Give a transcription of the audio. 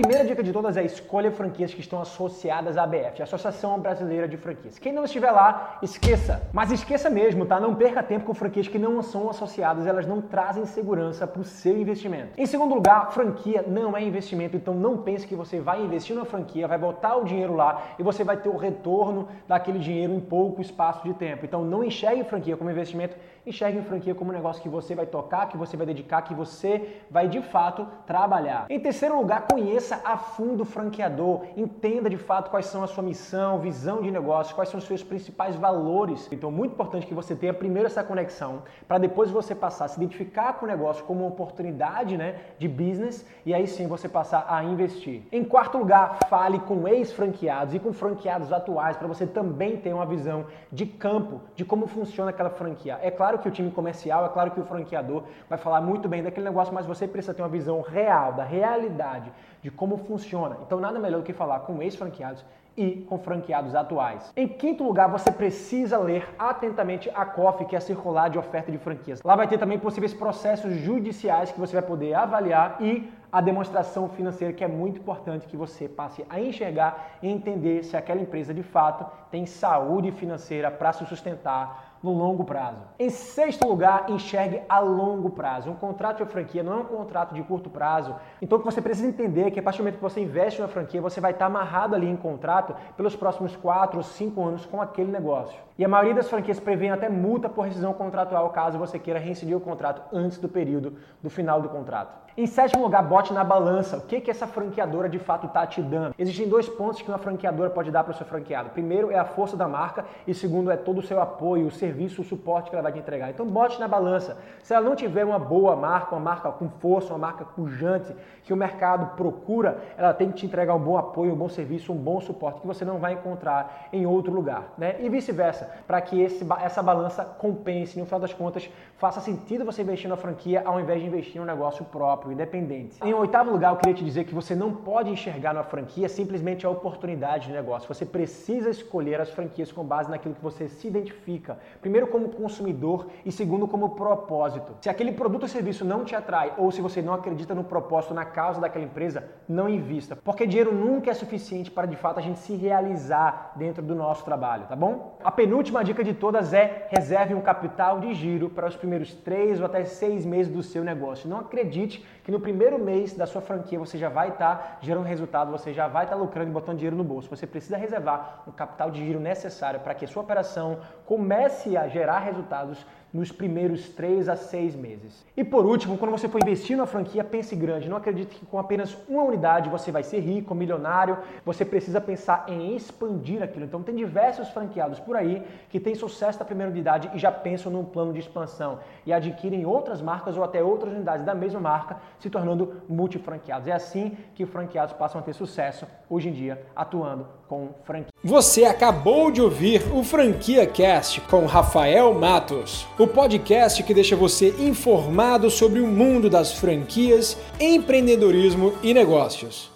Primeira dica de todas é escolha franquias que estão associadas à ABF, Associação Brasileira de Franquias. Quem não estiver lá, esqueça. Mas esqueça mesmo, tá? Não perca tempo com franquias que não são associadas, elas não trazem segurança para o seu investimento. Em segundo lugar, franquia não é investimento, então não pense que você vai investir na franquia, vai botar o dinheiro lá e você vai ter o retorno daquele dinheiro em pouco espaço de tempo. Então não enxergue franquia como investimento, enxergue franquia como um negócio que você vai tocar, que você vai dedicar, que você vai de fato trabalhar. Em terceiro lugar, conheça Conheça a fundo o franqueador, entenda de fato quais são a sua missão, visão de negócio, quais são os seus principais valores. Então, muito importante que você tenha primeiro essa conexão, para depois você passar a se identificar com o negócio como uma oportunidade né, de business e aí sim você passar a investir. Em quarto lugar, fale com ex-franqueados e com franqueados atuais para você também ter uma visão de campo, de como funciona aquela franquia. É claro que o time comercial, é claro que o franqueador vai falar muito bem daquele negócio, mas você precisa ter uma visão real, da realidade de como funciona. Então, nada melhor do que falar com ex-franqueados e com franqueados atuais. Em quinto lugar, você precisa ler atentamente a COF, que é circular de oferta de franquias. Lá vai ter também possíveis processos judiciais que você vai poder avaliar e a demonstração financeira, que é muito importante que você passe a enxergar e entender se aquela empresa de fato tem saúde financeira para se sustentar no longo prazo. Em sexto lugar, enxergue a longo prazo. Um contrato de franquia não é um contrato de curto prazo. Então, o que você precisa entender é que a partir do momento que você investe na franquia, você vai estar amarrado ali em contrato pelos próximos 4 ou 5 anos com aquele negócio. E a maioria das franquias prevê até multa por rescisão contratual caso você queira reincidir o contrato antes do período do final do contrato. Em sétimo lugar, bote na balança o que, que essa franqueadora de fato está te dando. Existem dois pontos que uma franqueadora pode dar para o seu franqueado. Primeiro é a força da marca e segundo é todo o seu apoio, o serviço, o suporte que ela vai te entregar. Então bote na balança. Se ela não tiver uma boa marca, uma marca com força, uma marca pujante, que o mercado procura, ela tem que te entregar um bom apoio, um bom serviço, um bom suporte que você não vai encontrar em outro lugar. Né? E vice-versa, para que esse, essa balança compense, no final das contas, faça sentido você investir na franquia ao invés de investir em um negócio próprio, independente. Em oitavo lugar, eu queria te dizer que você não pode enxergar na franquia simplesmente a oportunidade de negócio. Você precisa escolher as franquias com base naquilo que você se identifica. Primeiro, como consumidor e segundo, como propósito. Se aquele produto ou serviço não te atrai ou se você não acredita no propósito, na causa daquela empresa, não invista. Porque dinheiro nunca é suficiente para de fato a gente se realizar dentro do nosso trabalho, tá bom? A penúltima dica de todas é reserve um capital de giro para os primeiros três ou até seis meses do seu negócio. Não acredite que no primeiro mês da sua franquia você já vai estar tá gerando resultado, você já vai estar tá lucrando e botando dinheiro no bolso. Você precisa reservar um capital de giro necessário para que a sua operação comece a gerar resultados nos primeiros 3 a 6 meses. E por último, quando você for investir na franquia, pense grande. Não acredite que com apenas uma unidade você vai ser rico, milionário. Você precisa pensar em expandir aquilo. Então tem diversos franqueados por aí que têm sucesso na primeira unidade e já pensam num plano de expansão e adquirem outras marcas ou até outras unidades da mesma marca, se tornando multifranqueados. É assim que franqueados passam a ter sucesso hoje em dia, atuando com franquia. Você acabou de ouvir o Franquia Cast com Rafael Matos o podcast que deixa você informado sobre o mundo das franquias, empreendedorismo e negócios.